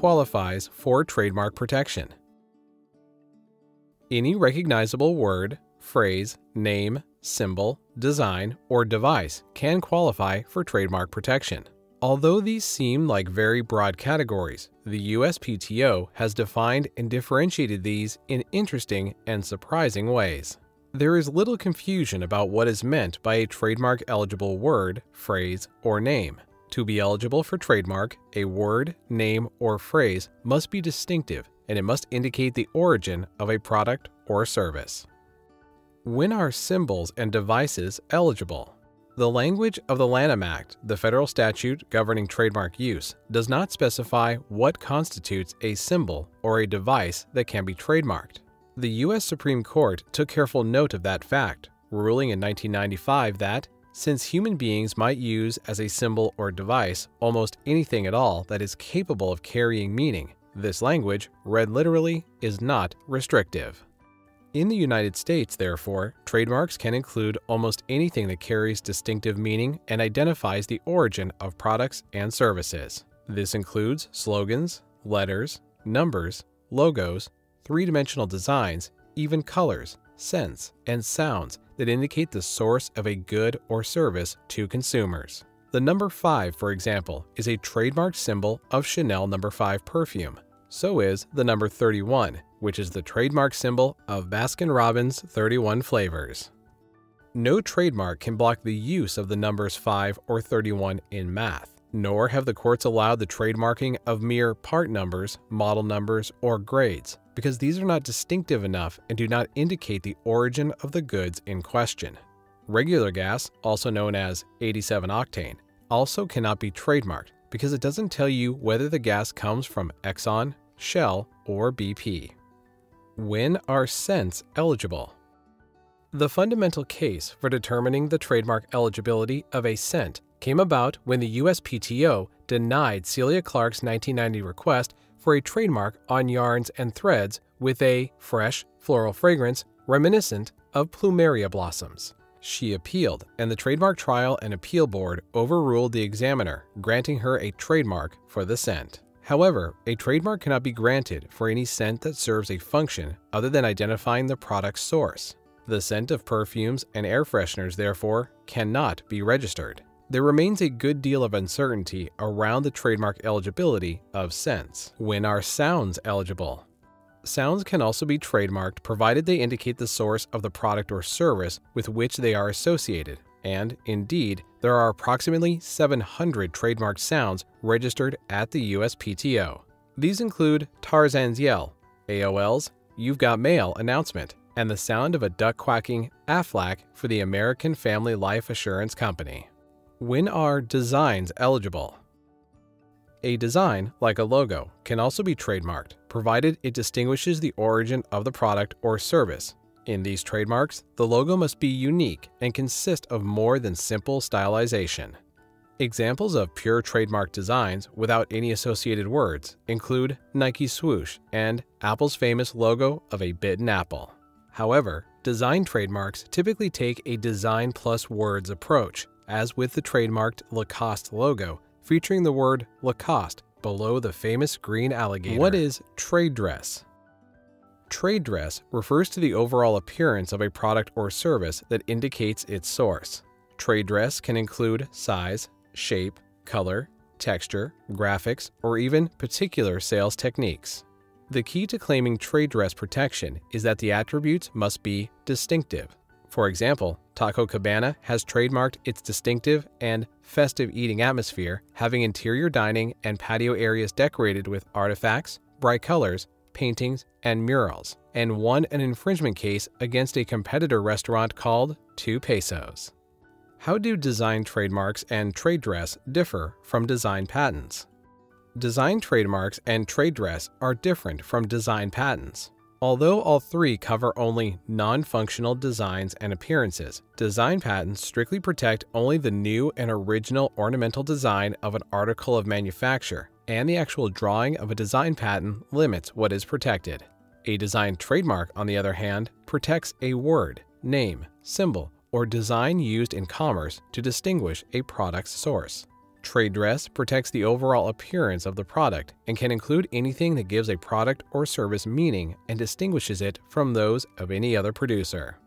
qualifies for trademark protection. Any recognizable word, phrase, name, symbol, design, or device can qualify for trademark protection. Although these seem like very broad categories, the USPTO has defined and differentiated these in interesting and surprising ways. There is little confusion about what is meant by a trademark eligible word, phrase, or name. To be eligible for trademark, a word, name, or phrase must be distinctive and it must indicate the origin of a product or service. When are symbols and devices eligible? The language of the Lanham Act, the federal statute governing trademark use, does not specify what constitutes a symbol or a device that can be trademarked. The U.S. Supreme Court took careful note of that fact, ruling in 1995 that, since human beings might use as a symbol or device almost anything at all that is capable of carrying meaning, this language, read literally, is not restrictive. In the United States, therefore, trademarks can include almost anything that carries distinctive meaning and identifies the origin of products and services. This includes slogans, letters, numbers, logos, three dimensional designs, even colors, scents, and sounds that indicate the source of a good or service to consumers. The number 5, for example, is a trademark symbol of Chanel No. 5 perfume. So is the number 31, which is the trademark symbol of Baskin Robbins 31 flavors. No trademark can block the use of the numbers 5 or 31 in math, nor have the courts allowed the trademarking of mere part numbers, model numbers, or grades, because these are not distinctive enough and do not indicate the origin of the goods in question. Regular gas, also known as 87 octane, also cannot be trademarked because it doesn't tell you whether the gas comes from Exxon, Shell, or BP. When are scents eligible? The fundamental case for determining the trademark eligibility of a scent came about when the USPTO denied Celia Clarke's 1990 request for a trademark on yarns and threads with a fresh floral fragrance reminiscent of plumeria blossoms. She appealed, and the Trademark Trial and Appeal Board overruled the examiner, granting her a trademark for the scent. However, a trademark cannot be granted for any scent that serves a function other than identifying the product's source. The scent of perfumes and air fresheners, therefore, cannot be registered. There remains a good deal of uncertainty around the trademark eligibility of scents. When are sounds eligible? Sounds can also be trademarked provided they indicate the source of the product or service with which they are associated, and, indeed, there are approximately 700 trademarked sounds registered at the USPTO. These include Tarzan's Yell, AOL's You've Got Mail announcement, and the sound of a duck quacking Aflac for the American Family Life Assurance Company. When are designs eligible? A design, like a logo, can also be trademarked, provided it distinguishes the origin of the product or service, in these trademarks, the logo must be unique and consist of more than simple stylization. Examples of pure trademark designs without any associated words include Nike swoosh and Apple's famous logo of a bitten apple. However, design trademarks typically take a design plus words approach, as with the trademarked Lacoste logo featuring the word Lacoste below the famous green alligator. What is trade dress? Trade dress refers to the overall appearance of a product or service that indicates its source. Trade dress can include size, shape, color, texture, graphics, or even particular sales techniques. The key to claiming trade dress protection is that the attributes must be distinctive. For example, Taco Cabana has trademarked its distinctive and festive eating atmosphere, having interior dining and patio areas decorated with artifacts, bright colors, paintings, and murals, and won an infringement case against a competitor restaurant called Two Pesos. How do design trademarks and trade dress differ from design patents? Design trademarks and trade dress are different from design patents. Although all three cover only non functional designs and appearances, design patents strictly protect only the new and original ornamental design of an article of manufacture and the actual drawing of a design patent limits what is protected. A design trademark, on the other hand, protects a word, name, symbol, or design used in commerce to distinguish a product's source. Trade dress protects the overall appearance of the product and can include anything that gives a product or service meaning and distinguishes it from those of any other producer.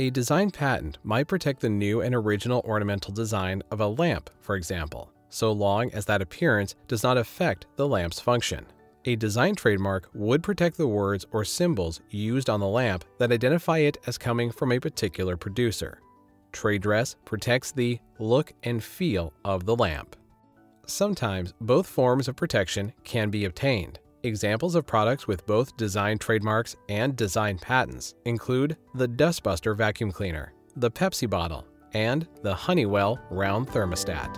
A design patent might protect the new and original ornamental design of a lamp, for example, so long as that appearance does not affect the lamp's function. A design trademark would protect the words or symbols used on the lamp that identify it as coming from a particular producer. Trade dress protects the look and feel of the lamp. Sometimes both forms of protection can be obtained. Examples of products with both design trademarks and design patents include the Dustbuster vacuum cleaner, the Pepsi bottle, and the Honeywell round thermostat.